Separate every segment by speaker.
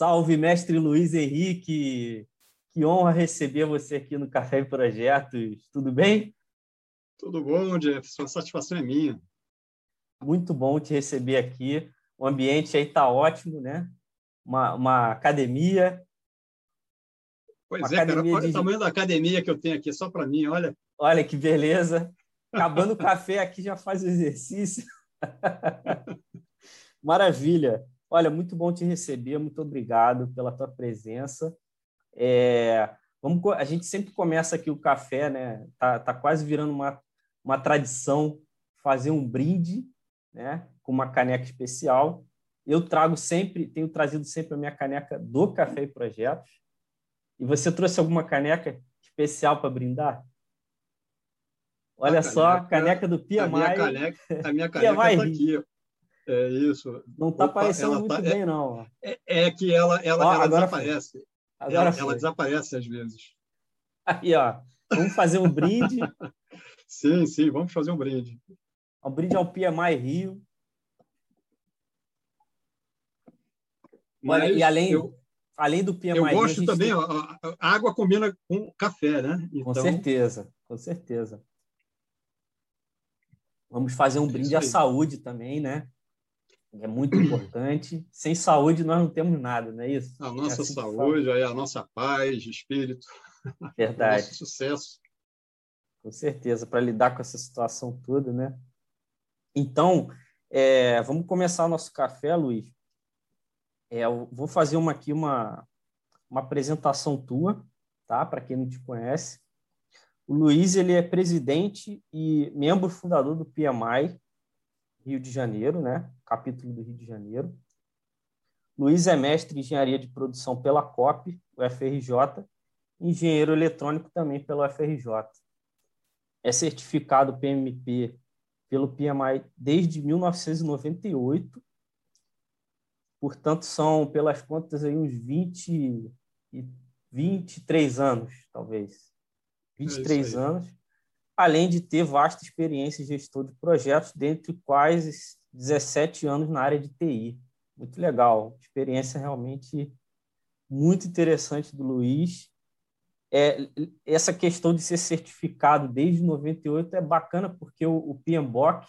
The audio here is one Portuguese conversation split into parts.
Speaker 1: Salve, mestre Luiz Henrique! Que honra receber você aqui no Café e Projetos. Tudo bem?
Speaker 2: Tudo bom, Jefferson. A satisfação é minha.
Speaker 1: Muito bom te receber aqui. O ambiente aí está ótimo, né? Uma, uma academia.
Speaker 2: Pois uma é, academia cara, olha de... o tamanho da academia que eu tenho aqui, só para mim, olha.
Speaker 1: Olha que beleza. Acabando o café aqui, já faz o exercício. Maravilha. Olha, muito bom te receber, muito obrigado pela tua presença. É, vamos, a gente sempre começa aqui o café, né? Tá, tá quase virando uma, uma tradição fazer um brinde, né? Com uma caneca especial. Eu trago sempre, tenho trazido sempre a minha caneca do Café e Projetos. E você trouxe alguma caneca especial para brindar? Olha a só, caneca, a caneca do Pia
Speaker 2: A minha caneca, a minha caneca está aqui. É isso.
Speaker 1: Não está aparecendo muito tá, bem,
Speaker 2: é,
Speaker 1: não.
Speaker 2: É, é, que ela, ela, ó, ela desaparece. Agora ela, ela, desaparece às vezes.
Speaker 1: Aí, ó. Vamos fazer um brinde.
Speaker 2: sim, sim, vamos fazer um brinde.
Speaker 1: Um brinde ao PMI Rio. Mas Olha, e além, eu, além do PMI
Speaker 2: Eu gosto também, tem... a, a, água combina com café, né?
Speaker 1: Então... Com certeza, com certeza. Vamos fazer um é brinde à saúde também, né? É muito importante. Sem saúde nós não temos nada, não é isso?
Speaker 2: A nossa é assim saúde, aí a nossa paz espírito.
Speaker 1: Verdade.
Speaker 2: nosso sucesso.
Speaker 1: Com certeza, para lidar com essa situação toda, né? Então, é, vamos começar o nosso café, Luiz. É, eu vou fazer uma aqui uma, uma apresentação tua, tá? Para quem não te conhece. O Luiz ele é presidente e membro fundador do PMI, Rio de Janeiro, né? Capítulo do Rio de Janeiro. Luiz é mestre em engenharia de produção pela COP, UFRJ, engenheiro eletrônico também pela UFRJ. É certificado PMP pelo PMI desde 1998. Portanto, são, pelas contas, aí, uns 20 e 23 anos, talvez. 23 é anos além de ter vasta experiência em gestor de projetos, dentre quais 17 anos na área de TI. Muito legal, experiência realmente muito interessante do Luiz. É, essa questão de ser certificado desde 98 é bacana porque o, o PMBOK,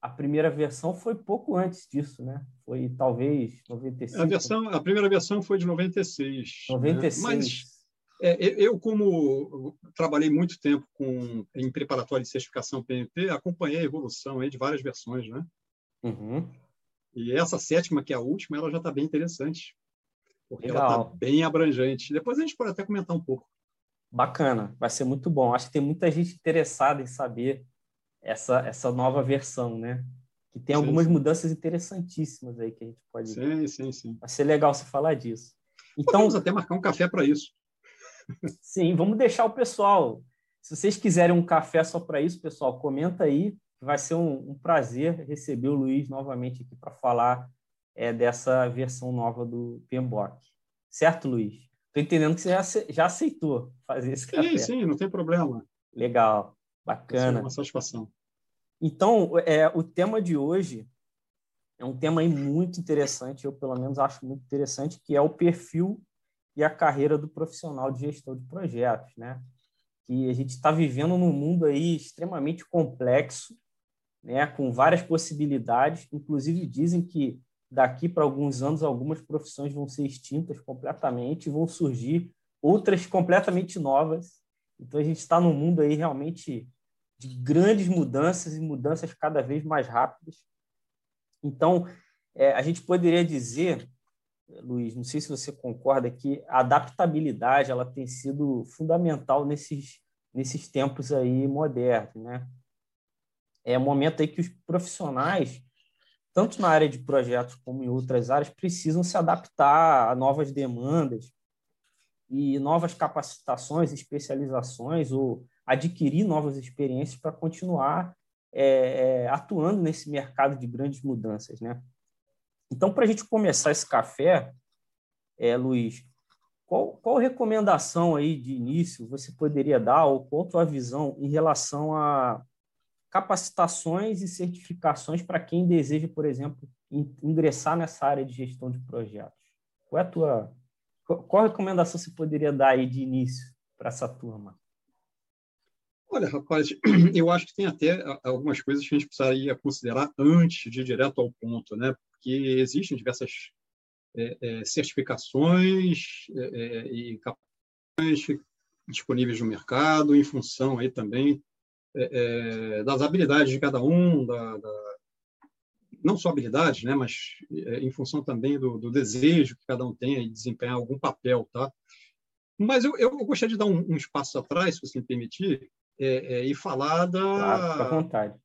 Speaker 1: a primeira versão foi pouco antes disso, né? Foi talvez 95.
Speaker 2: A versão, a primeira versão foi de 96.
Speaker 1: 96.
Speaker 2: Né? Mas é, eu, como trabalhei muito tempo com, em preparatório de certificação PMP, acompanhei a evolução aí de várias versões, né?
Speaker 1: Uhum.
Speaker 2: E essa sétima, que é a última, ela já está bem interessante, porque Legal. ela está bem abrangente. Depois a gente pode até comentar um pouco.
Speaker 1: Bacana, vai ser muito bom. Acho que tem muita gente interessada em saber essa, essa nova versão, né? Que tem sim, algumas sim. mudanças interessantíssimas aí que a gente pode.
Speaker 2: Sim, sim, sim.
Speaker 1: Vai ser legal você falar disso.
Speaker 2: Então, Podemos até marcar um café para isso.
Speaker 1: Sim, vamos deixar o pessoal. Se vocês quiserem um café só para isso, pessoal, comenta aí. Vai ser um, um prazer receber o Luiz novamente aqui para falar é, dessa versão nova do PMBOK. Certo, Luiz? Estou entendendo que você já, aceitou fazer esse café.
Speaker 2: Sim, sim, não tem problema.
Speaker 1: Legal, bacana. É
Speaker 2: uma satisfação.
Speaker 1: Então, é, o tema de hoje é um tema muito interessante, eu pelo menos acho muito interessante, que é o perfil e a carreira do profissional de gestão de projetos, né? Que a gente está vivendo num mundo aí extremamente complexo, né? Com várias possibilidades, inclusive dizem que daqui para alguns anos algumas profissões vão ser extintas completamente, vão surgir outras completamente novas. Então a gente está num mundo aí realmente de grandes mudanças e mudanças cada vez mais rápidas. Então é, a gente poderia dizer Luiz, não sei se você concorda que a adaptabilidade ela tem sido fundamental nesses, nesses tempos aí modernos, né? É momento aí que os profissionais, tanto na área de projetos como em outras áreas, precisam se adaptar a novas demandas e novas capacitações, especializações ou adquirir novas experiências para continuar é, é, atuando nesse mercado de grandes mudanças, né? Então, para a gente começar esse café, é, Luiz, qual, qual recomendação aí de início você poderia dar, ou qual a tua visão em relação a capacitações e certificações para quem deseja, por exemplo, ingressar nessa área de gestão de projetos? Qual é a tua qual recomendação você poderia dar aí de início para essa turma?
Speaker 2: Olha, rapaz, eu acho que tem até algumas coisas que a gente precisaria considerar antes de ir direto ao ponto, né? Porque existem diversas é, é, certificações é, é e capacitações disponíveis no mercado, em função aí também é, é, das habilidades de cada um, da, da, não só habilidades, né, mas em função também do, do, desejo que cada um tem de desempenhar algum papel, tá? Mas eu, eu gostaria de dar um, um espaço atrás, se você me permitir, e falar da,
Speaker 1: claro,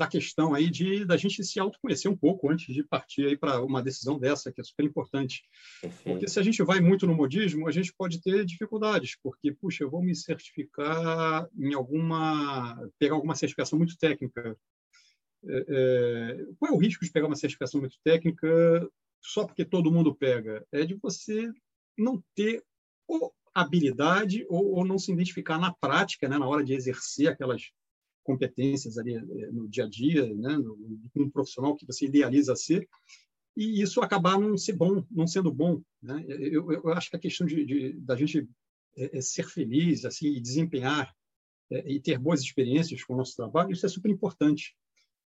Speaker 2: da questão aí de da gente se autoconhecer um pouco antes de partir aí para uma decisão dessa, que é super importante. Perfeito. Porque se a gente vai muito no modismo, a gente pode ter dificuldades, porque, puxa, eu vou me certificar em alguma... pegar alguma certificação muito técnica. É, é, qual é o risco de pegar uma certificação muito técnica só porque todo mundo pega? É de você não ter ou habilidade ou, ou não se identificar na prática, né, na hora de exercer aquelas competências ali eh, no dia a dia, né, um profissional que você idealiza ser, e isso acabar não ser bom, não sendo bom, né? Eu, eu acho que a questão de, de da gente é, é ser feliz, assim, desempenhar é, e ter boas experiências com o nosso trabalho, isso é super importante.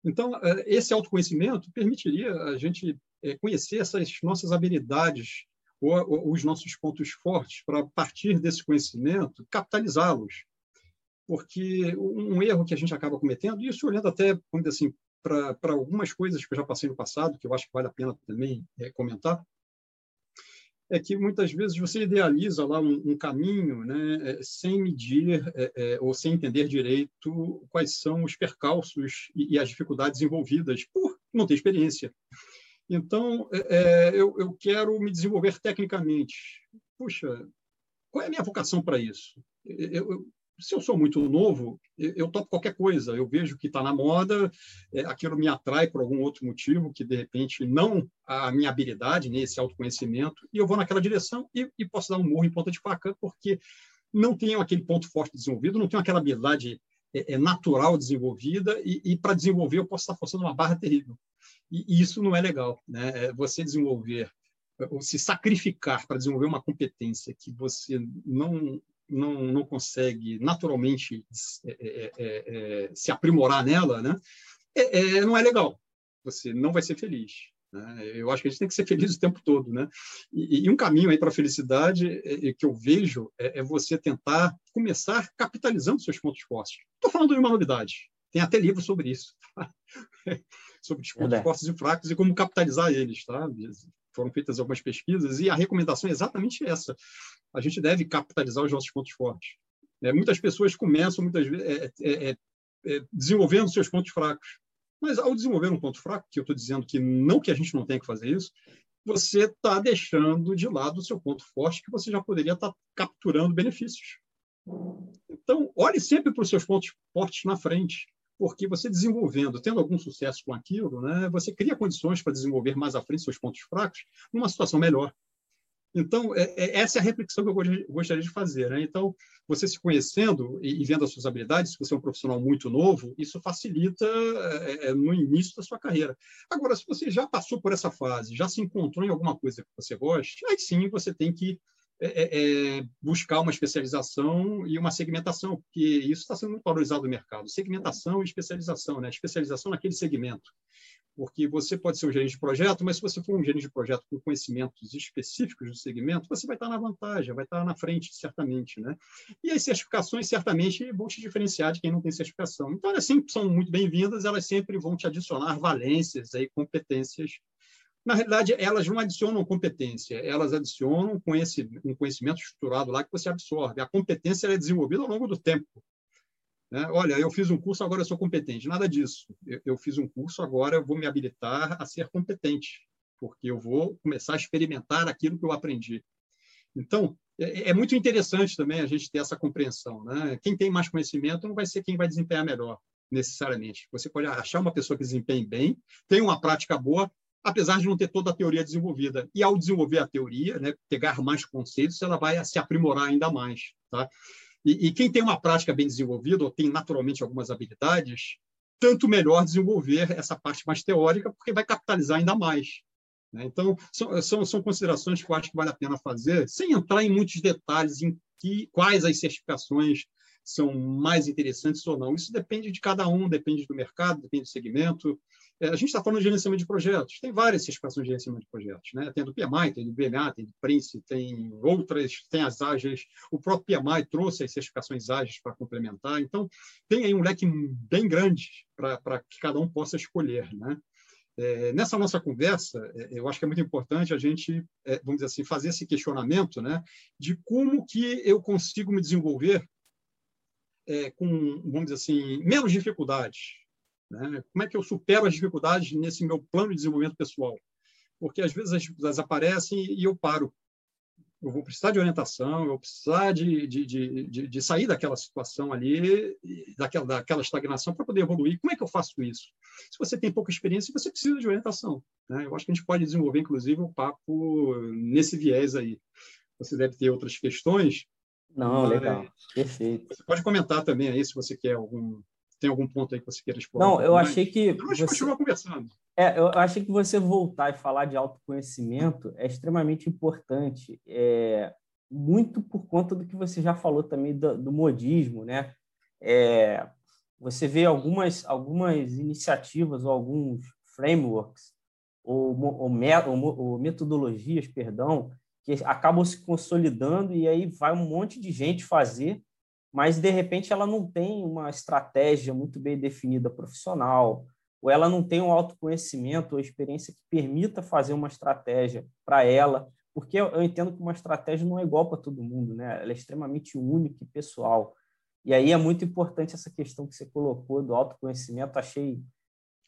Speaker 2: Então, esse autoconhecimento permitiria a gente conhecer essas nossas habilidades ou, ou os nossos pontos fortes para, partir desse conhecimento, capitalizá-los porque um erro que a gente acaba cometendo, e isso olhando até, assim, para algumas coisas que eu já passei no passado, que eu acho que vale a pena também é, comentar, é que muitas vezes você idealiza lá um, um caminho né, é, sem medir é, é, ou sem entender direito quais são os percalços e, e as dificuldades envolvidas por não ter experiência. Então, é, é, eu, eu quero me desenvolver tecnicamente. Puxa, qual é a minha vocação para isso? Eu, se eu sou muito novo, eu topo qualquer coisa. Eu vejo que está na moda, é, aquilo me atrai por algum outro motivo, que de repente não a minha habilidade, esse autoconhecimento, e eu vou naquela direção e, e posso dar um morro em ponta de faca, porque não tenho aquele ponto forte desenvolvido, não tenho aquela habilidade é, é natural desenvolvida, e, e para desenvolver eu posso estar forçando uma barra terrível. E, e isso não é legal. Né? É você desenvolver, ou se sacrificar para desenvolver uma competência que você não não, não consegue naturalmente é é, é, é, se aprimorar nela, né? É, não é legal. Você não vai ser feliz. Né? Eu acho que a gente tem que ser feliz o tempo todo, né? E, e um caminho aí para a felicidade que eu vejo é, você tentar começar capitalizando seus pontos fortes. Estou falando de uma novidade. Tem até livro sobre isso, tá? sobre os pontos fortes e fracos e como capitalizar eles, tá? Foram feitas algumas pesquisas e a recomendação é exatamente essa a gente deve capitalizar os nossos pontos fortes. É, muitas pessoas começam, muitas vezes, é, é, é, é, desenvolvendo seus pontos fracos. Mas, ao desenvolver um ponto fraco, que eu estou dizendo que não que a gente não tenha que fazer isso, você está deixando de lado o seu ponto forte, que você já poderia estar tá capturando benefícios. Então, olhe sempre para os seus pontos fortes na frente, porque você desenvolvendo, tendo algum sucesso com aquilo, né, você cria condições para desenvolver mais à frente seus pontos fracos numa situação melhor. Então, é, é, essa é a reflexão que eu gostaria de fazer. Né? Então, você se conhecendo e, e, vendo as suas habilidades, se você é um profissional muito novo, isso facilita é, é, no início da sua carreira. Agora, se você já passou por essa fase, já se encontrou em alguma coisa que você goste, aí sim você tem que é, é, buscar uma especialização e uma segmentação, porque isso está sendo muito valorizado no mercado. Segmentação e especialização, né? especialização naquele segmento porque você pode ser um gerente de projeto, mas se você for um gerente de projeto com conhecimentos específicos do segmento, você vai estar na vantagem, vai estar na frente, certamente. Né? E as certificações, certamente, vão te diferenciar de quem não tem certificação. Então, elas sempre são muito bem-vindas, elas sempre vão te adicionar valências, aí, competências. Na realidade, elas não adicionam competência, elas adicionam um conhecimento estruturado lá que você absorve. A competência é desenvolvida ao longo do tempo. Né? Olha, eu fiz um curso, agora eu sou competente. Nada disso. Eu, eu fiz um curso, agora eu vou me habilitar a ser competente, porque eu vou começar a experimentar aquilo que eu aprendi. Então, é, é muito interessante também a gente ter essa compreensão. Né? Quem tem mais conhecimento não vai ser quem vai desempenhar melhor, necessariamente. Você pode achar uma pessoa que desempenhe bem, tem uma prática boa, apesar de não ter toda a teoria desenvolvida. E ao desenvolver a teoria, né, pegar mais conceitos, ela vai se aprimorar ainda mais. Tá? E, e quem tem uma prática bem desenvolvida, ou tem naturalmente algumas habilidades, tanto melhor desenvolver essa parte mais teórica, porque vai capitalizar ainda mais. Né? Então, são, são, são considerações que eu acho que vale a pena fazer, sem entrar em muitos detalhes em que, quais as certificações são mais interessantes ou não. Isso depende de cada um, depende do mercado, depende do segmento. É, a gente está falando de gerenciamento de projetos. Tem várias certificações de gerenciamento de projetos. Né? Tem do PMI, tem do BMA, tem do Prince, tem outras, tem as ágeis. O próprio PMI trouxe as certificações ágeis para complementar. Então, tem aí um leque bem grande para que cada um possa escolher. Né? É, nessa nossa conversa, é, eu acho que é muito importante a gente, é, vamos dizer assim, fazer esse questionamento né, de como que eu consigo me desenvolver é, com, vamos dizer assim, menos dificuldades. Né? Como é que eu supero as dificuldades nesse meu plano de desenvolvimento pessoal? Porque às vezes as dificuldades aparecem e eu paro. Eu vou precisar de orientação, eu vou precisar de, de, de, de sair daquela situação ali, daquela, daquela estagnação, para poder evoluir. Como é que eu faço isso? Se você tem pouca experiência, você precisa de orientação. Né? Eu acho que a gente pode desenvolver, inclusive, o um papo nesse viés aí. Você deve ter outras questões,
Speaker 1: não, legal. Perfeito.
Speaker 2: Você pode comentar também aí se você quer algum. Tem algum ponto aí que você queira explorar?
Speaker 1: Não, eu achei que.
Speaker 2: Gente você... conversando.
Speaker 1: É, eu achei que você voltar e falar de autoconhecimento é extremamente importante. É, muito por conta do que você já falou também do, do modismo, né? É, você vê algumas, algumas iniciativas ou alguns frameworks ou, ou, ou metodologias, perdão, que acabam se consolidando e aí vai um monte de gente fazer, mas de repente ela não tem uma estratégia muito bem definida profissional, ou ela não tem um autoconhecimento ou experiência que permita fazer uma estratégia para ela, porque eu entendo que uma estratégia não é igual para todo mundo, né? Ela é extremamente única e pessoal. E aí é muito importante essa questão que você colocou do autoconhecimento, achei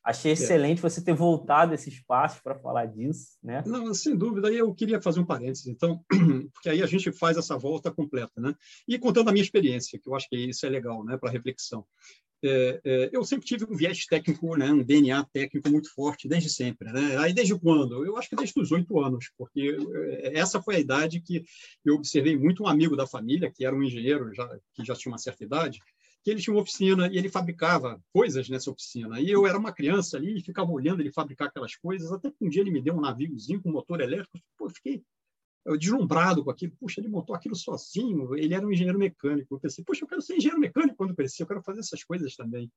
Speaker 1: Achei é. excelente você ter voltado esse espaço para falar disso, né?
Speaker 2: Não, sem dúvida. Aí eu queria fazer um parênteses, então, porque aí a gente faz essa volta completa, né? E contando a minha experiência, que eu acho que isso é legal, né, para reflexão. É, é, eu sempre tive um viés técnico, né, um DNA técnico muito forte, desde sempre. Né? Aí, desde quando? Eu acho que desde os oito anos, porque é, essa foi a idade que eu observei muito um amigo da família, que era um engenheiro, já, que já tinha uma certa idade, que ele tinha uma oficina e ele fabricava coisas nessa oficina. E eu era uma criança ali e ficava olhando ele fabricar aquelas coisas, até que um dia ele me deu um naviozinho com motor elétrico. Pô, eu fiquei deslumbrado com aquilo. Puxa, ele montou aquilo sozinho. Ele era um engenheiro mecânico. Eu pensei, puxa, eu quero ser engenheiro mecânico quando crescer, eu quero fazer essas coisas também.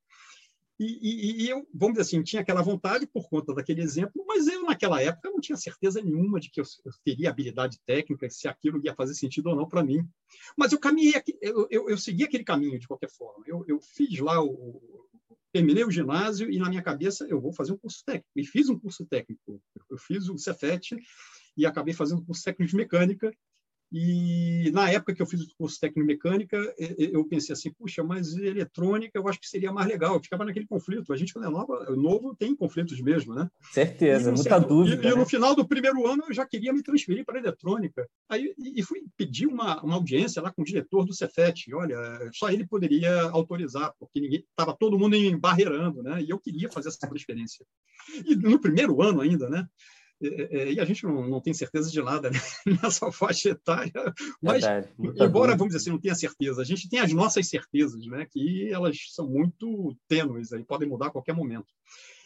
Speaker 2: E, e, e, eu, vamos dizer assim, tinha aquela vontade por conta daquele exemplo, mas eu, naquela época, não tinha certeza nenhuma de que eu, eu teria habilidade técnica, se aquilo ia fazer sentido ou não para mim. Mas eu caminhei, eu, eu, eu, segui aquele caminho de qualquer forma. Eu, eu fiz lá o. Terminei o ginásio e, na minha cabeça, eu vou fazer um curso técnico. E fiz um curso técnico. Eu fiz o Cefet e acabei fazendo um curso técnico de mecânica e na época que eu fiz o curso técnico mecânica, eu pensei assim, puxa, mas eletrônica eu acho que seria mais legal. Eu ficava naquele conflito. A gente, quando é nova, novo, tem conflitos mesmo, né?
Speaker 1: Certeza, muita certo, dúvida.
Speaker 2: E, né? no final do primeiro ano eu já queria me transferir para eletrônica. Aí e fui pedir uma, uma audiência lá com o diretor do Cefet. Olha, só ele poderia autorizar, porque ninguém estava todo mundo embarreirando, né? E eu queria fazer essa transferência. E no primeiro ano ainda, né? É, é, e a gente não, não tem certeza de nada né? nessa faixa etária, mas, Verdade, embora, vamos dizer assim, não tenha certeza, a gente tem as nossas certezas, né? que elas são muito tênues, aí podem mudar a qualquer momento.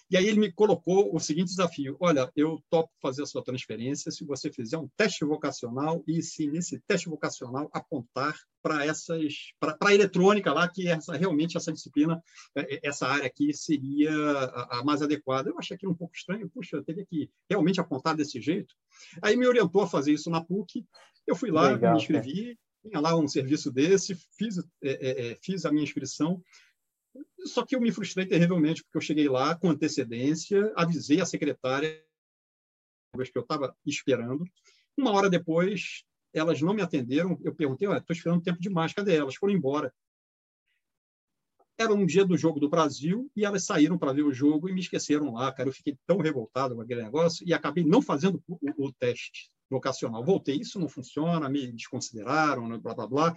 Speaker 2: E aí ele me colocou o seguinte desafio: olha, eu topo fazer a sua transferência. Se você fizer um teste vocacional e se nesse teste vocacional apontar para essas, para a eletrônica lá, que essa, realmente essa disciplina, é, é, essa área aqui seria a, a mais adequada. Eu achei aquilo um pouco estranho, puxa, eu teria que realmente apontar desse jeito. Aí me orientou a fazer isso na PUC, eu fui lá, Legal, me inscrevi, tinha lá um serviço desse, fiz, é, é, fiz a minha inscrição, só que eu me frustrei terrivelmente, porque eu cheguei lá com antecedência, avisei a secretária que eu estava esperando. Uma hora depois, elas não me atenderam. Eu perguntei, estou esperando tempo demais, cadê elas? Foram embora. Era um dia do jogo do Brasil e elas saíram para ver o jogo e me esqueceram lá, cara. Eu fiquei tão revoltado com aquele negócio e acabei não fazendo o, o, o teste vocacional. Voltei, isso não funciona, me desconsideraram, blá, blá, blá.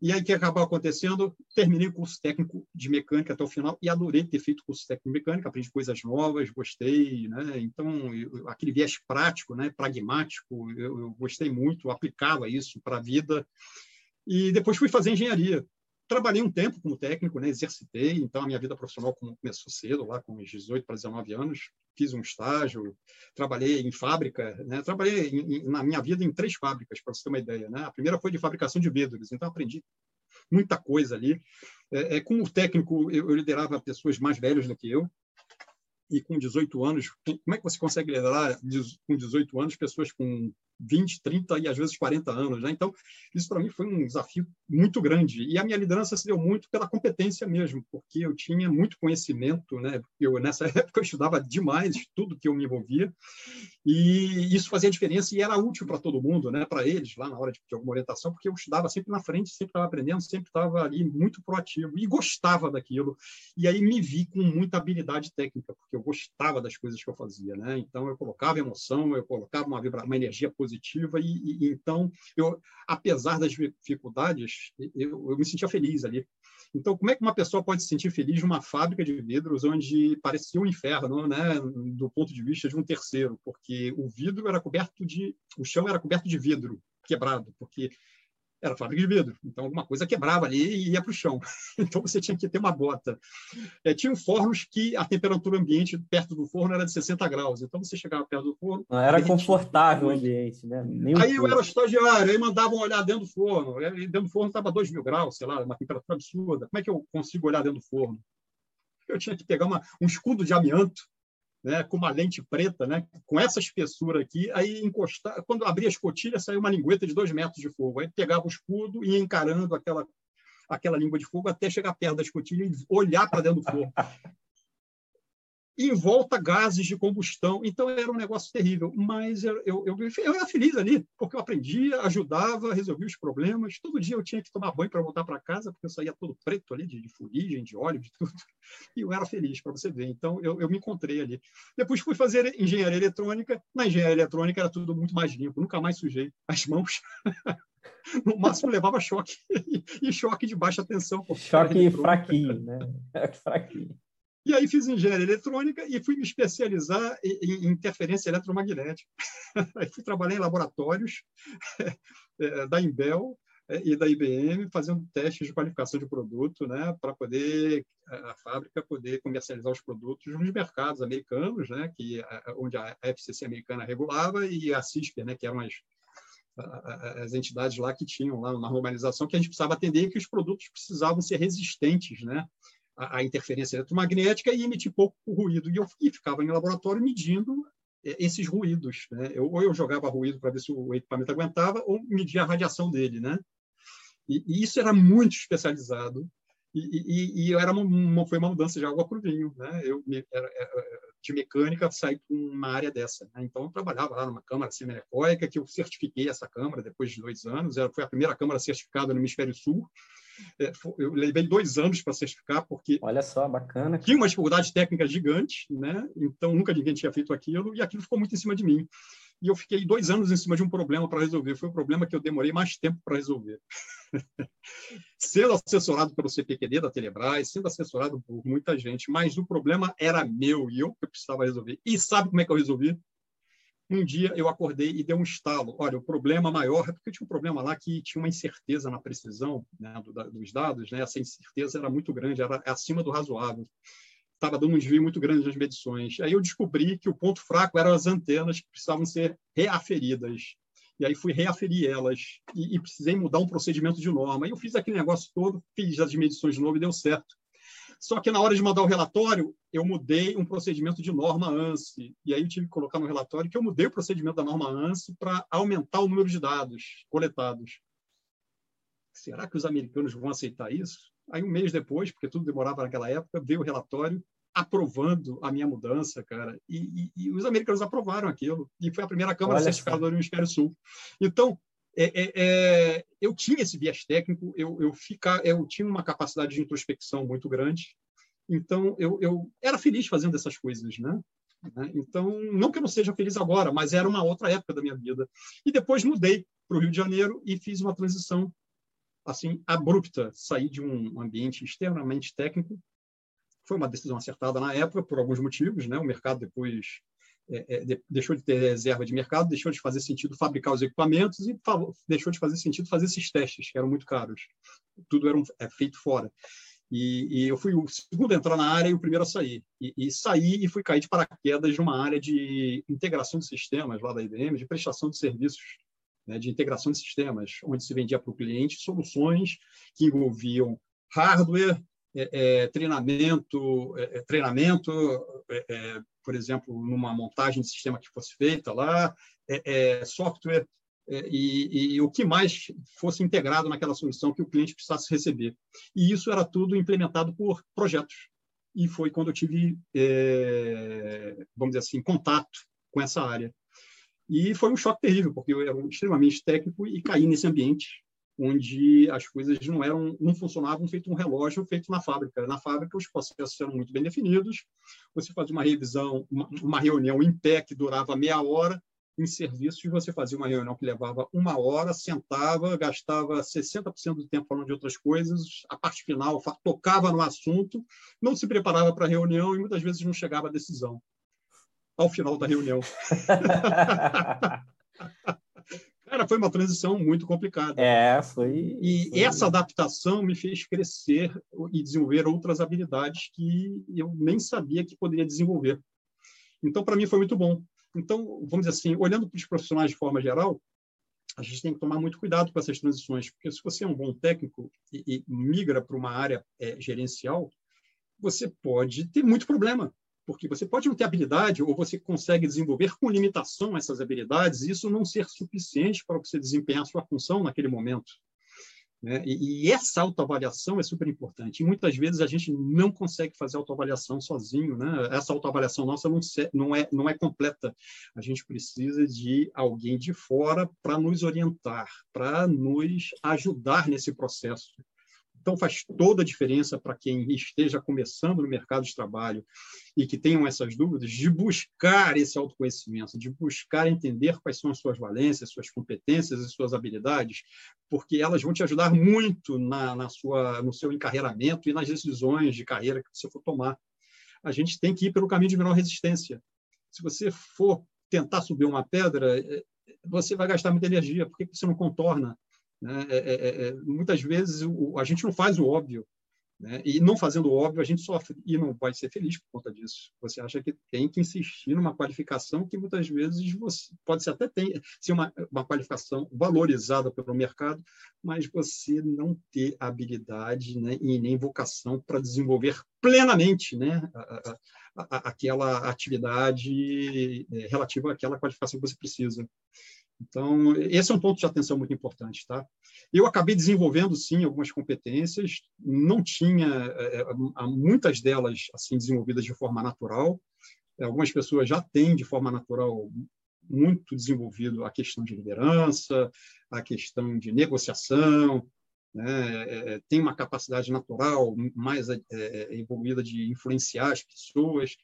Speaker 2: E aí, o que acabou acontecendo? Terminei o curso técnico de mecânica até o final e adorei ter feito o curso técnico de mecânica, aprendi coisas novas, gostei, né? Então, eu, aquele viés prático, né? pragmático, eu, eu gostei muito, aplicava isso para a vida. E depois fui fazer engenharia. Trabalhei um tempo como técnico, né? exercitei, então a minha vida profissional começou cedo, lá com uns 18 para 19 anos. Fiz um estágio, trabalhei em fábrica, né? trabalhei em, na minha vida em três fábricas, para você ter uma ideia. Né? A primeira foi de fabricação de vidros, então aprendi muita coisa ali. É, é, como técnico, eu, eu liderava pessoas mais velhas do que eu, e com 18 anos, como é que você consegue liderar com 18 anos pessoas com 20, 30 e às vezes 40 anos. Né? Então, isso para mim foi um desafio muito grande. E a minha liderança se deu muito pela competência mesmo, porque eu tinha muito conhecimento. Né? Eu, nessa época eu estudava demais tudo que eu me envolvia, e isso fazia diferença e era útil para todo mundo, né? para eles, lá na hora de, de alguma orientação, porque eu estudava sempre na frente, sempre estava aprendendo, sempre estava ali muito proativo e gostava daquilo. E aí me vi com muita habilidade técnica, porque eu gostava das coisas que eu fazia. Né? Então, eu colocava emoção, eu colocava uma, uma energia positiva positiva e, e, então eu apesar das dificuldades eu, eu, me sentia feliz ali. Então como é que uma pessoa pode se sentir feliz numa fábrica de vidros onde parecia um inferno né do ponto de vista de um terceiro? Porque o vidro era coberto de o chão era coberto de vidro quebrado porque era fábrica de vidro, então alguma coisa quebrava ali e ia para o chão. Então você tinha que ter uma bota. É, tinha fornos que a temperatura ambiente perto do forno era de 60 graus, então você chegava perto do forno.
Speaker 1: Não era confortável o ambiente, né?
Speaker 2: Nem aí eu era estagiário, aí mandavam olhar dentro do forno, e dentro do forno estava 2 mil graus, sei lá, uma temperatura absurda. Como é que eu consigo olhar dentro do forno? Eu tinha que pegar uma, um escudo de amianto né, com uma lente preta, né, com essa espessura aqui, aí encostar, quando abria a escotilha, saiu uma lingueta de dois metros de fogo. Aí pegava o escudo e ia encarando aquela, aquela língua de fogo até chegar perto da escotilha e olhar para dentro do fogo em volta gases de combustão. Então era um negócio terrível. Mas eu, eu, eu, eu, era feliz ali, porque eu aprendia, ajudava, resolvia os problemas. Todo dia eu tinha que tomar banho para voltar para casa, porque eu saía todo preto ali, de, de fuligem, de óleo, de tudo. E eu era feliz, para você ver. Então eu, eu me encontrei ali. Depois fui fazer engenharia eletrônica. Na engenharia eletrônica era tudo muito mais limpo, nunca mais sujei as mãos. no máximo levava choque e choque de baixa tensão.
Speaker 1: Choque fraquinho, né? fraquinho.
Speaker 2: E aí fiz engenharia eletrônica e fui me especializar em, interferência eletromagnética. aí fui trabalhar em laboratórios é, da Imbel é, e da IBM fazendo testes de qualificação de produto, né, para poder a fábrica poder comercializar os produtos nos mercados americanos, né, que onde a FCC americana regulava e a CISP, né, que eram as as entidades lá que tinham lá uma normalização que a gente precisava atender e que os produtos precisavam ser resistentes, né, a, interferência eletromagnética e emitir pouco ruído. E eu e ficava em laboratório medindo é, esses ruídos. Né? Eu, ou eu jogava ruído para ver se o equipamento aguentava, ou media a radiação dele. Né? E, e isso era muito especializado. E, e, e era uma, uma, foi uma mudança de água para o vinho. Né? Eu era, era, de mecânica saí para uma área dessa. Né? Então, eu trabalhava lá numa câmara semirecóica, que eu certifiquei essa câmara depois de dois anos. Ela foi a primeira câmara certificada no Hemisfério Sul. É, eu levei dois anos para certificar, porque.
Speaker 1: Olha só, bacana.
Speaker 2: Tinha uma dificuldade técnica gigante, né? então nunca ninguém tinha feito aquilo, e aquilo ficou muito em cima de mim. E eu fiquei dois anos em cima de um problema para resolver. Foi o um problema que eu demorei mais tempo para resolver. sendo assessorado pelo CPQD da Telebrás, sendo assessorado por muita gente, mas o problema era meu e eu que precisava resolver. E sabe como é que eu resolvi? Um dia eu acordei e deu um estalo. Olha, o problema maior é porque tinha um problema lá que tinha uma incerteza na precisão né, do, dos dados, né? essa incerteza era muito grande, era acima do razoável. Estava dando um desvio muito grande nas medições. Aí eu descobri que o ponto fraco eram as antenas que precisavam ser reaferidas. E aí fui reaferir elas e, e precisei mudar um procedimento de norma. E eu fiz aquele negócio todo, fiz as medições de novo e deu certo. Só que na hora de mandar o relatório, eu mudei um procedimento de norma ANSI. E aí eu tive que colocar no relatório que eu mudei o procedimento da norma ANSI para aumentar o número de dados coletados. Será que os americanos vão aceitar isso? Aí, um mês depois, porque tudo demorava naquela época, veio o relatório aprovando a minha mudança, cara. E, e, e os americanos aprovaram aquilo. E foi a primeira Câmara certificada do Hemisfério Sul. Então, é, é, é, eu tinha esse viés técnico, eu, eu, fica, eu tinha uma capacidade de introspecção muito grande, então eu, eu era feliz fazendo essas coisas, né? né? Então, não que eu não seja feliz agora, mas era uma outra época da minha vida. E depois mudei para o Rio de Janeiro e fiz uma transição assim abrupta, saí de um ambiente extremamente técnico. Foi uma decisão acertada na época por alguns motivos, né? O mercado depois é, é, deixou de ter reserva de mercado, deixou de fazer sentido fabricar os equipamentos e deixou de fazer sentido fazer esses testes, que eram muito caros. Tudo era um, é, feito fora. E, e, eu fui o segundo a entrar na área e o primeiro a sair. E, e saí e fui cair de paraquedas numa área de integração de sistemas lá da IBM, de prestação de serviços, né, de integração de sistemas, onde se vendia para o cliente soluções que envolviam hardware, é, é, treinamento, é, é treinamento é, é, por exemplo, numa montagem de sistema que fosse feita lá, software e, e, o que mais fosse integrado naquela solução que o cliente precisasse receber. E isso era tudo implementado por projetos. E foi quando eu tive, vamos dizer assim, contato com essa área. E foi um choque terrível, porque eu era extremamente técnico e caí nesse ambiente onde as coisas não eram não funcionavam feito um relógio feito na fábrica. Na fábrica os processos eram muito bem definidos. Você fazia uma revisão, uma, uma reunião em pé que durava meia hora. Em serviços você fazia uma reunião que levava uma hora, sentava, gastava 60% do tempo falando de outras coisas, a parte final tocava no assunto, não se preparava para a reunião e muitas vezes não chegava à decisão ao final da reunião. Cara, foi uma transição muito complicada.
Speaker 1: É, foi.
Speaker 2: E
Speaker 1: foi...
Speaker 2: essa adaptação me fez crescer e desenvolver outras habilidades que eu nem sabia que poderia desenvolver. Então, para mim, foi muito bom. Então, vamos dizer assim, olhando para os profissionais de forma geral, a gente tem que tomar muito cuidado com essas transições, porque se você é um bom técnico e, e migra para uma área é, gerencial, você pode ter muito problema, porque você pode não ter habilidade ou você consegue desenvolver com limitação essas habilidades e isso não ser suficiente para você desempenhar sua função naquele momento. Né? E, e, essa autoavaliação é super importante. E muitas vezes a gente não consegue fazer autoavaliação sozinho. Né? Essa autoavaliação nossa não, não, é, não é completa. A gente precisa de alguém de fora para nos orientar, para nos ajudar nesse processo. Então, faz toda a diferença para quem esteja começando no mercado de trabalho e que tenham essas dúvidas, de buscar esse autoconhecimento, de buscar entender quais são as suas valências, suas competências e suas habilidades, porque elas vão te ajudar muito na, na sua, no seu encarreiramento e nas decisões de carreira que você for tomar. A gente tem que ir pelo caminho de menor resistência. Se você for tentar subir uma pedra, eh, você vai gastar muita energia. Por que você não contorna né? É, é, é, é, muitas vezes o, a gente não faz o óbvio, né? e não fazendo o óbvio a gente sofre e não vai ser feliz por conta disso. Você acha que tem que insistir numa qualificação que muitas vezes você pode ser até ter, ser uma, uma qualificação valorizada pelo mercado, mas você não ter habilidade né? e nem vocação para desenvolver plenamente né? A, a, a, aquela atividade é, relativa àquela qualificação que você precisa. Então, esse é um ponto de atenção muito importante, tá? Eu acabei desenvolvendo, sim, algumas competências, não tinha é, muitas delas assim desenvolvidas de forma natural. Algumas pessoas já têm de forma natural muito desenvolvido a questão de liderança, a questão de negociação, né? tem uma capacidade natural mais é, envolvida de influenciar as pessoas.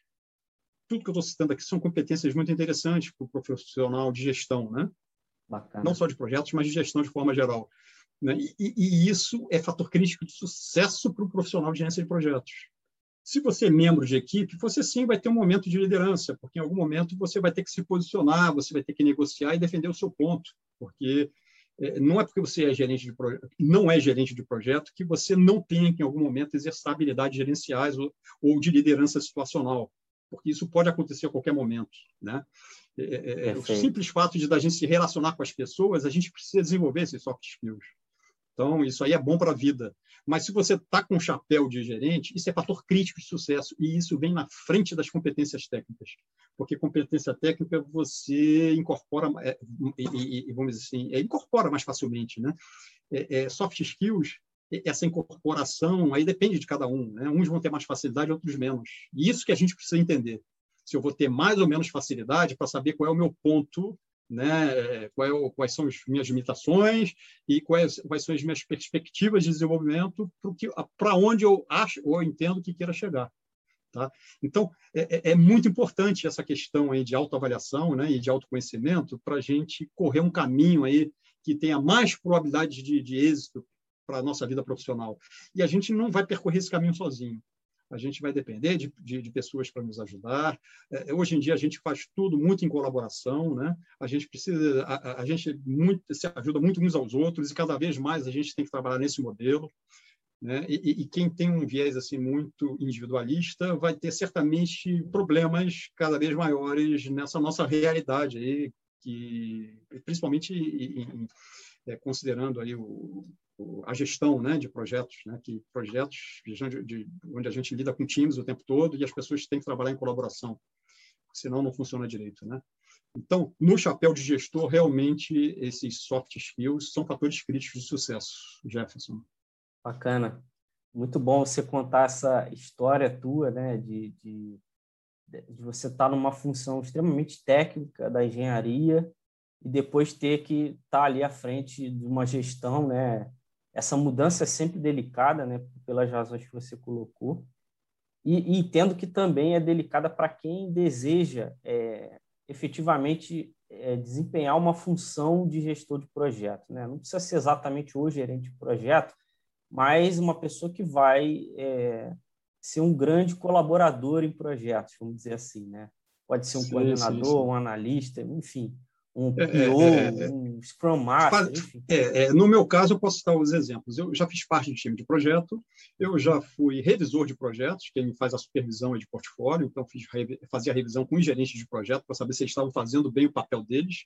Speaker 2: Tudo que eu estou citando aqui são competências muito interessantes para o profissional de gestão, né? Bacana. não só de projetos, mas de gestão de forma geral. Né? E, e, isso é fator crítico de sucesso para o profissional de gerência de projetos. Se você é membro de equipe, você sim vai ter um momento de liderança, porque em algum momento você vai ter que se posicionar, você vai ter que negociar e defender o seu ponto, porque é, não é porque você é gerente de projeto, não é gerente de projeto que você não tem que em algum momento exercer habilidades gerenciais ou, ou de liderança situacional, porque isso pode acontecer a qualquer momento, né? É, é, é o simples fato de da gente se relacionar com as pessoas, a gente precisa desenvolver esses soft skills. Então, isso aí é bom para a vida. Mas se você está com o chapéu de gerente, isso é fator crítico de sucesso. E isso vem na frente das competências técnicas. Porque competência técnica você incorpora, é, e, e, vamos dizer assim, é, incorpora mais facilmente. Né? É, é soft skills, essa incorporação aí depende de cada um. Né? Uns vão ter mais facilidade, outros menos. E isso que a gente precisa entender se eu vou ter mais ou menos facilidade para saber qual é o meu ponto, né? É, quais são as minhas limitações e quais, quais são as minhas perspectivas de desenvolvimento para onde eu acho ou entendo que queira chegar. Tá? Então, é, é, é muito importante essa questão aí de autoavaliação né, e de autoconhecimento para a gente correr um caminho aí que tenha mais probabilidade de, de êxito para a nossa vida profissional. E a gente não vai percorrer esse caminho sozinho a gente vai depender de, de, de pessoas para nos ajudar. É, hoje em dia a gente faz tudo muito em colaboração, né? A gente precisa, a, a gente muito, se ajuda muito uns aos outros e cada vez mais a gente tem que trabalhar nesse modelo. Né? E, e, quem tem um viés assim muito individualista vai ter certamente problemas cada vez maiores nessa nossa realidade aí, que principalmente em, em, é, considerando aí o, a gestão né, de projetos, né, que projetos de, de, onde a gente lida com times o tempo todo e as pessoas têm que trabalhar em colaboração, senão não funciona direito. Né? Então, no chapéu de gestor, realmente esses soft skills são fatores críticos de sucesso, Jefferson.
Speaker 1: Bacana. Muito bom você contar essa história tua, né, de, de, de você estar numa função extremamente técnica da engenharia e depois ter que estar ali à frente de uma gestão, né, essa mudança é sempre delicada, né, pelas razões que você colocou, e, e entendo que também é delicada para quem deseja é, efetivamente é, desempenhar uma função de gestor de projeto. Né? Não precisa ser exatamente o gerente de projeto, mas uma pessoa que vai é, ser um grande colaborador em projetos, vamos dizer assim. Né? Pode ser um sim, coordenador, sim, sim. um analista, enfim, um PO, é, é, é, um Scrum Master.
Speaker 2: É, é, no meu caso, eu posso citar os exemplos. Eu já fiz parte de time de projeto, eu já fui revisor de projetos, quem faz a supervisão é de portfólio, então fiz, fazia a revisão com os gerentes de projeto para saber se eles estavam fazendo bem o papel deles.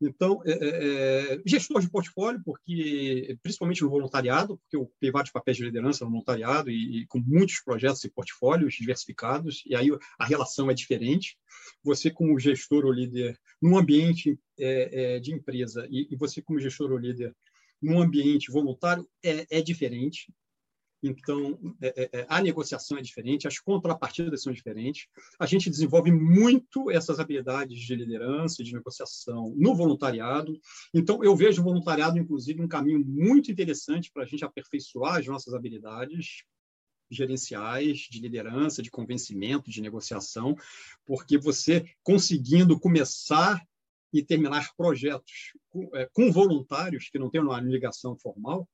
Speaker 2: Então, é, é, é, gestor de portfólio, porque principalmente no voluntariado, porque eu tenho vários papéis de liderança no voluntariado e, e, com muitos projetos e portfólios diversificados, e aí a relação é diferente. Você, como gestor ou líder num ambiente é, é de empresa e, e, você, como gestor ou líder num ambiente voluntário, é, é diferente. Então, é, é, é, a negociação é diferente, as contrapartidas são diferentes. A gente desenvolve muito essas habilidades de liderança de negociação no voluntariado. Então, eu vejo o voluntariado, inclusive, um caminho muito interessante para a gente aperfeiçoar as nossas habilidades gerenciais, de liderança, de convencimento, de negociação, porque você conseguindo começar e terminar projetos com, é, com voluntários que não têm uma ligação formal,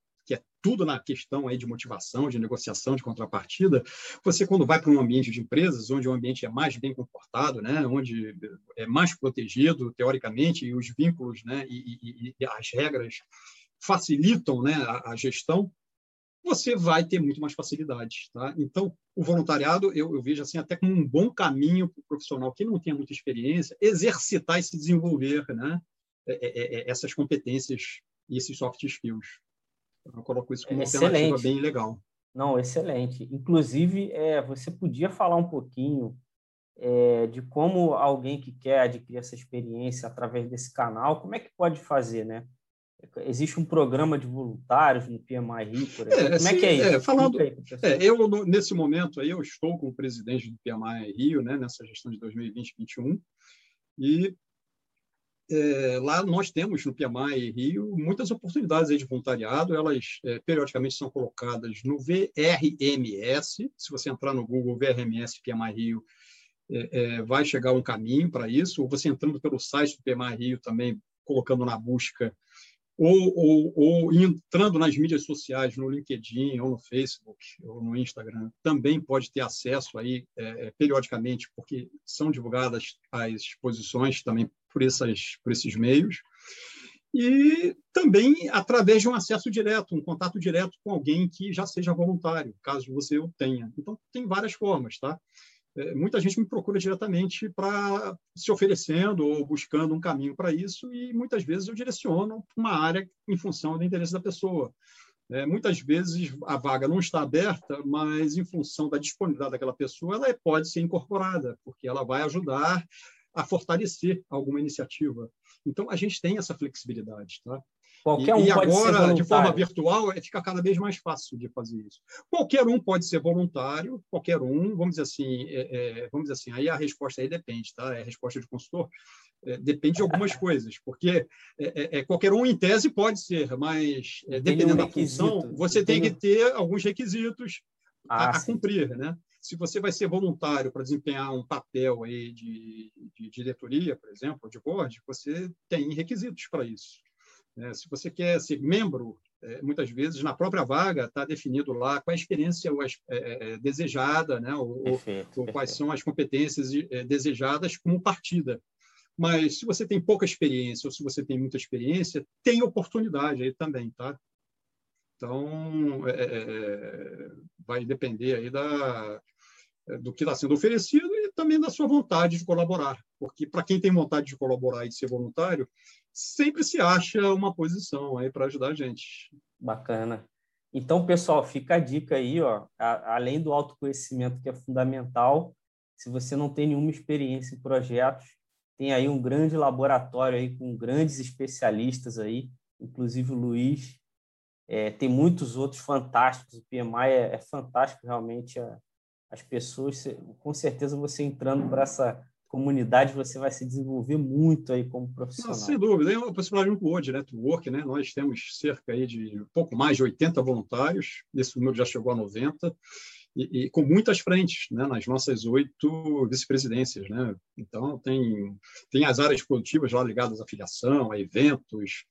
Speaker 2: tudo na questão aí de motivação, de negociação, de contrapartida, você quando vai para um ambiente de empresas, onde o ambiente é mais bem comportado, né, onde é mais protegido teoricamente e os vínculos, né, e, e, e as regras facilitam, né, a, a, gestão, você vai ter muito mais facilidade, tá? Então, o voluntariado eu, eu vejo assim até como um bom caminho para o profissional que não tem muita experiência exercitar e se desenvolver, né, é, é, é, essas competências e esses soft skills. Eu coloco isso como uma alternativa bem legal.
Speaker 1: Não, excelente. Inclusive, é, você podia falar um pouquinho é, de como alguém que quer adquirir essa experiência através desse canal, como é que pode fazer, né? Existe um programa de voluntários no PMI Rio, por exemplo. É, como é que é isso?
Speaker 2: É, falando, aí, é, eu, nesse momento, aí, eu estou como presidente do PMI Rio, né, nessa gestão de 2020-2021, e é, lá nós temos no PMI Rio muitas oportunidades de voluntariado, elas é, periodicamente são colocadas no VRMS, se você entrar no Google VRMS PMI Rio, é, é, vai chegar um caminho para isso, ou você entrando pelo site do PMI Rio também, colocando na busca, ou, ou, ou entrando nas mídias sociais, no LinkedIn, ou no Facebook, ou no Instagram, também pode ter acesso aí é, é, periodicamente, porque são divulgadas as exposições também por, essas, por esses meios, e também através de um acesso direto, um contato direto com alguém que já seja voluntário, caso você o tenha. Então, tem várias formas, tá? É, muita gente me procura diretamente para se oferecendo ou buscando um caminho para isso, e muitas vezes eu direciono uma área em função do interesse da pessoa. É, muitas vezes a vaga não está aberta, mas em função da disponibilidade daquela pessoa, ela pode ser incorporada, porque ela vai ajudar a fortalecer alguma iniciativa. Então, a gente tem essa flexibilidade. Tá? Qualquer um e, e agora, de forma virtual, é, fica cada vez mais fácil de fazer isso. Qualquer um pode ser voluntário, qualquer um, vamos dizer assim, é, é, vamos dizer assim, aí a resposta aí depende, tá? É a resposta de consultor, é, depende de algumas coisas, porque é, é, qualquer um em tese pode ser, mas dependendo um da função, você tem, tem que ter alguns requisitos ah, a, a cumprir, né? Se você vai ser voluntário para desempenhar um papel aí de, de diretoria, por exemplo, de board, você tem requisitos para isso. É, se você quer ser membro é, muitas vezes na própria vaga está definido lá qual é a experiência é, desejada, né? ou, perfeito, ou quais são as competências desejadas como partida. Mas se você tem pouca experiência ou se você tem muita experiência, tem oportunidade aí também, tá? Então, é, vai depender aí da, do que está sendo oferecido e também da sua vontade de colaborar. Porque para quem tem vontade de colaborar e de ser voluntário, sempre se acha uma posição aí para ajudar a gente.
Speaker 1: Bacana. Então, pessoal, fica a dica aí, ó, a, além do autoconhecimento que é fundamental, se você não tem nenhuma experiência em projetos, tem aí um grande laboratório aí com grandes especialistas aí, inclusive o Luiz, é, tem muitos outros fantásticos, o PMI é, é fantástico realmente, a, as pessoas, com certeza você entrando para essa comunidade, você vai se desenvolver muito aí como profissional.
Speaker 2: sem dúvida, é uma possibilidade com o de Network, né? Nós temos cerca aí de um pouco mais de 80 voluntários, esse número já chegou a 90, e, e com muitas frentes, né? Nas nossas oito vice-presidências, né? Então, tem, tem as áreas produtivas lá ligadas à filiação, a eventos,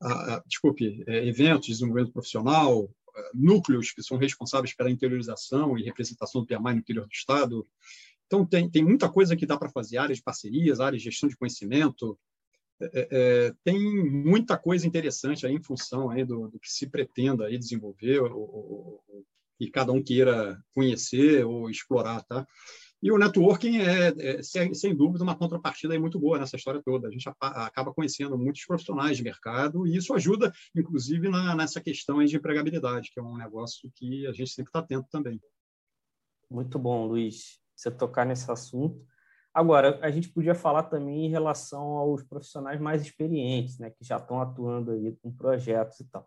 Speaker 2: a, a, desculpe, é, eventos de desenvolvimento profissional, núcleos que são responsáveis pela interiorização e representação do PMI no interior do Estado, então, tem, tem muita coisa que dá para fazer, áreas de parcerias, áreas de gestão de conhecimento, é, é, é, tem muita coisa interessante aí em função aí do, do que se pretenda aí desenvolver ou, ou, e cada um queira conhecer ou explorar, tá? E o networking é, é sem, dúvida, uma contrapartida muito boa nessa história toda. A gente acaba conhecendo muitos profissionais de mercado e isso ajuda, inclusive, na, nessa questão de empregabilidade, que é um negócio que a gente sempre está atento também.
Speaker 1: Muito bom, Luiz você tocar nesse assunto. Agora, a gente podia falar também em relação aos profissionais mais experientes, né, que já estão atuando aí com projetos e tal.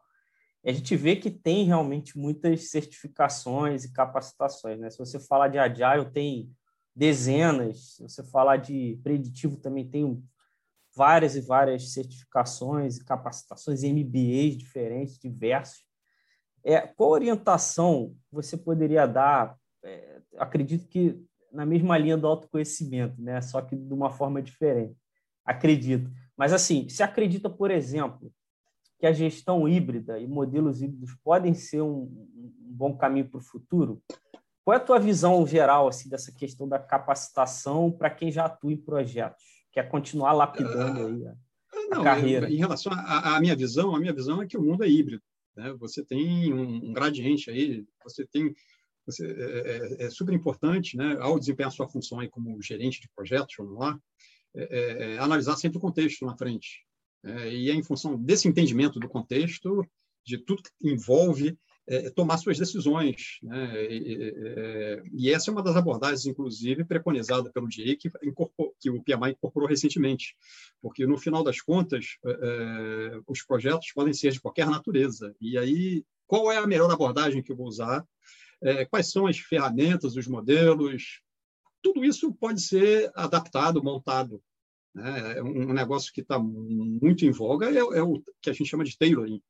Speaker 1: A gente vê que tem realmente muitas certificações e capacitações, né? Se você falar de Agile, tem dezenas. Se você falar de preditivo, também tem várias e várias certificações e capacitações, MBAs diferentes, diversos. É, qual orientação você poderia dar? É, acredito que na mesma linha do autoconhecimento, né? Só que de uma forma diferente. Acredito. Mas assim, se acredita, por exemplo, que a gestão híbrida e modelos híbridos podem ser um, um bom caminho para o futuro, qual é a tua visão geral assim dessa questão da capacitação para quem já atua em projetos? Quer continuar lapidando aí a, a Não, carreira?
Speaker 2: Em relação à minha visão, a minha visão é que o mundo é híbrido. Né? Você tem um, um gradiente aí, você tem você, é, é, é, super importante, né, ao desempenhar sua função aí como gerente de projetos, vamos lá, é, é, é analisar sempre o contexto na frente. Né, e é em função desse entendimento do contexto, de tudo que envolve, tomar suas decisões. Né, e, e, essa é uma das abordagens, inclusive, preconizada pelo DIE, que, que o PMI incorporou recentemente, porque, no final das contas, os projetos podem ser de qualquer natureza. E aí, qual é a melhor abordagem que eu vou usar é, quais são as ferramentas, os modelos, tudo isso pode ser adaptado, montado. Né? É um negócio que está muito em voga é, é, o que a gente chama de tailoring.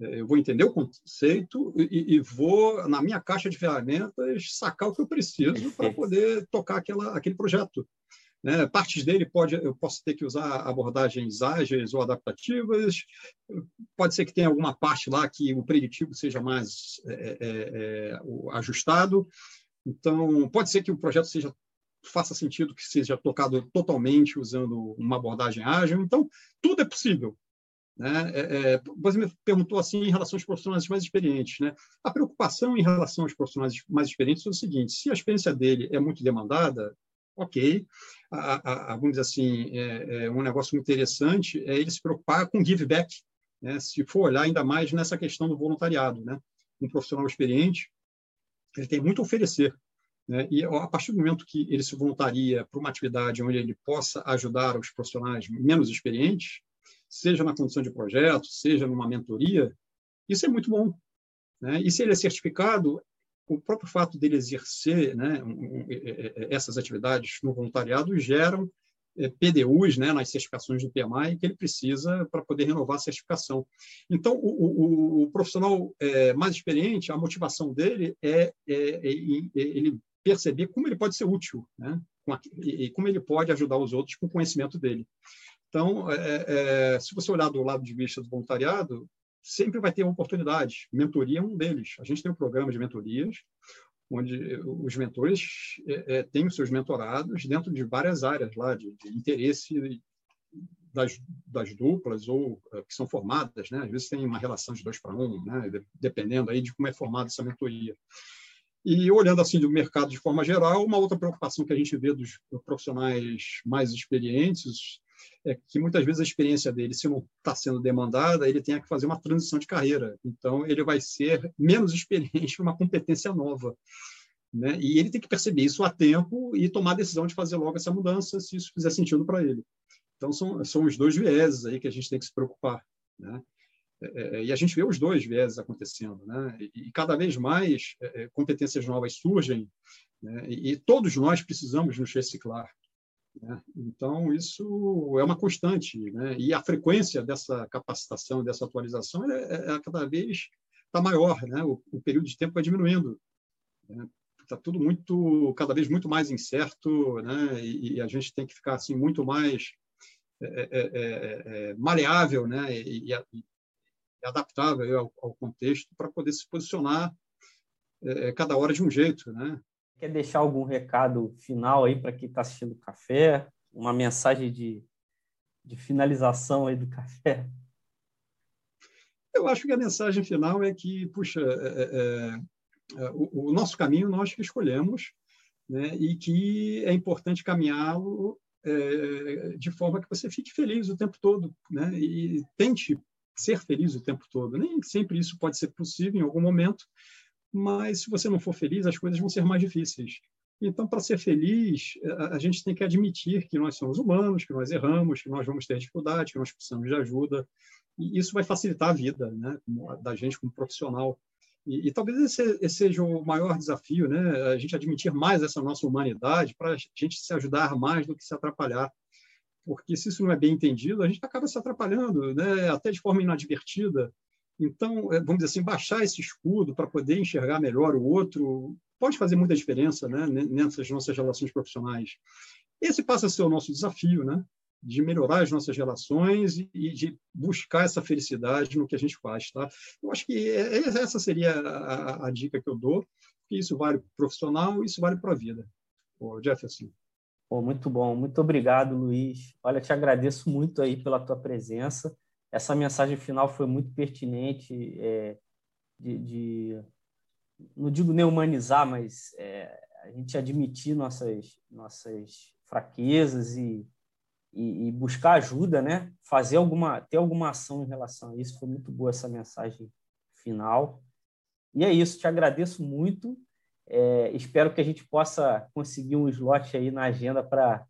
Speaker 2: É, eu vou entender o conceito e, e, vou, na minha caixa de ferramentas, sacar o que eu preciso para poder tocar aquela, aquele projeto. Né? Partes dele pode, eu posso ter que usar abordagens ágeis ou adaptativas, pode ser que tenha alguma parte lá que o preditivo seja mais é, é, é, ajustado. Então, pode ser que o projeto seja faça sentido que seja tocado totalmente usando uma abordagem ágil. Então, tudo é possível. Né? É, é, você me perguntou assim em relação aos profissionais mais experientes. Né? A preocupação em relação aos profissionais mais experientes é o seguinte: se a experiência dele é muito demandada, ok. A, a, vamos dizer assim, é, é, um negócio muito interessante é ele se preocupar com give back, né? se for olhar ainda mais nessa questão do voluntariado. Né? Um profissional experiente, ele tem muito a oferecer. Né? E a partir do momento que ele se voluntaria para uma atividade onde ele possa ajudar os profissionais menos experientes, seja na condição de projeto, seja numa mentoria, isso é muito bom. Né? E se ele é certificado, o próprio fato dele exercer né, essas atividades no voluntariado geram é, PDUs né, nas certificações do PMI que ele precisa para poder renovar a certificação. Então, o, o, o profissional é, mais experiente, a motivação dele é, é, é, ele perceber como ele pode ser útil, né, e como ele pode ajudar os outros com o conhecimento dele. Então, é, é, se você olhar do lado de vista do voluntariado, sempre vai ter oportunidades. Mentoria é um deles. A gente tem um programa de mentorias, onde os mentores é, é, têm os seus mentorados dentro de várias áreas lá de, de interesse das, das, duplas ou uh, que são formadas, né? Às vezes tem uma relação de dois para um, né? Dependendo aí de como é formada essa mentoria. E olhando assim do mercado de forma geral, uma outra preocupação que a gente vê dos profissionais mais experientes é que muitas vezes a experiência dele, se não está sendo demandada, ele tem que fazer uma transição de carreira. Então, ele vai ser menos experiente uma competência nova. Né? E ele tem que perceber isso a tempo e tomar a decisão de fazer logo essa mudança, se isso fizer sentido para ele. Então, são, são os dois vieses aí que a gente tem que se preocupar. Né? É, é, e a gente vê os dois vieses acontecendo, né? E, cada vez mais é, competências novas surgem, né? e, todos nós precisamos nos reciclar. Né? Então isso é uma constante, né? E a frequência dessa capacitação, dessa atualização, é, é, é cada vez está maior, né? O, o, período de tempo vai diminuindo. Está né? tudo muito, cada vez muito mais incerto, né? E, e a gente tem que ficar assim muito mais é, maleável, né? E, e, adaptável ao, ao contexto para poder se posicionar é, cada hora de um jeito, né?
Speaker 1: Quer deixar algum recado final aí para quem está assistindo o café? Uma mensagem de, de finalização aí do café?
Speaker 2: Eu acho que a mensagem final é que, puxa, é, é, é o, o, nosso caminho nós que escolhemos, né? E que é importante caminhá-lo é, de forma que você fique feliz o tempo todo, né? E tente ser feliz o tempo todo. Nem sempre isso pode ser possível em algum momento, mas se você não for feliz, as coisas vão ser mais difíceis. Então, para ser feliz, a gente tem que admitir que nós somos humanos, que nós erramos, que nós vamos ter dificuldade, que nós precisamos de ajuda. E isso vai facilitar a vida né, da gente como profissional. E, e talvez esse, esse, seja o maior desafio, né? A gente admitir mais essa nossa humanidade para a gente se ajudar mais do que se atrapalhar porque se isso não é bem entendido, a gente acaba se atrapalhando, né? até de forma inadvertida. Então, é, vamos dizer assim, baixar esse escudo para poder enxergar melhor o outro pode fazer muita diferença né? nessas nossas relações profissionais. Esse passa a ser o nosso desafio, né? de melhorar as nossas relações e de buscar essa felicidade no que a gente faz. Tá? Eu acho que é, é, essa seria a, a dica que eu dou, que isso vale para o profissional, isso vale para a vida. O Jefferson.
Speaker 1: Pô, muito bom, muito obrigado, Luiz. Olha, te agradeço muito aí pela tua presença. Essa mensagem final foi muito pertinente, é, de, de, não digo nem humanizar, mas é, a gente admitir nossas, nossas fraquezas e, e, e, buscar ajuda, né? Fazer alguma, ter alguma ação em relação a isso. Foi muito boa essa mensagem final. E é isso, te agradeço muito. É, espero que a gente possa conseguir um slot aí na agenda para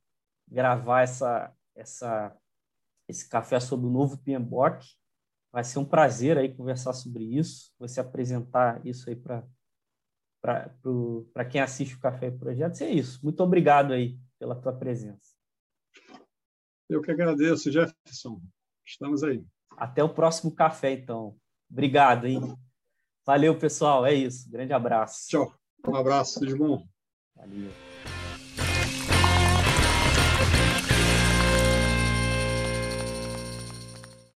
Speaker 1: gravar essa, essa, esse café sobre o novo PMBOK. Vai ser um prazer aí conversar sobre isso, você apresentar isso aí para para quem assiste o Café e Projetos. E é isso. Muito obrigado aí pela tua presença.
Speaker 2: Eu que agradeço, Jefferson. Estamos aí.
Speaker 1: Até o próximo café, então. Obrigado, hein? Valeu, pessoal. É isso. Grande abraço.
Speaker 2: Tchau. Um abraço, bom.
Speaker 1: Valeu.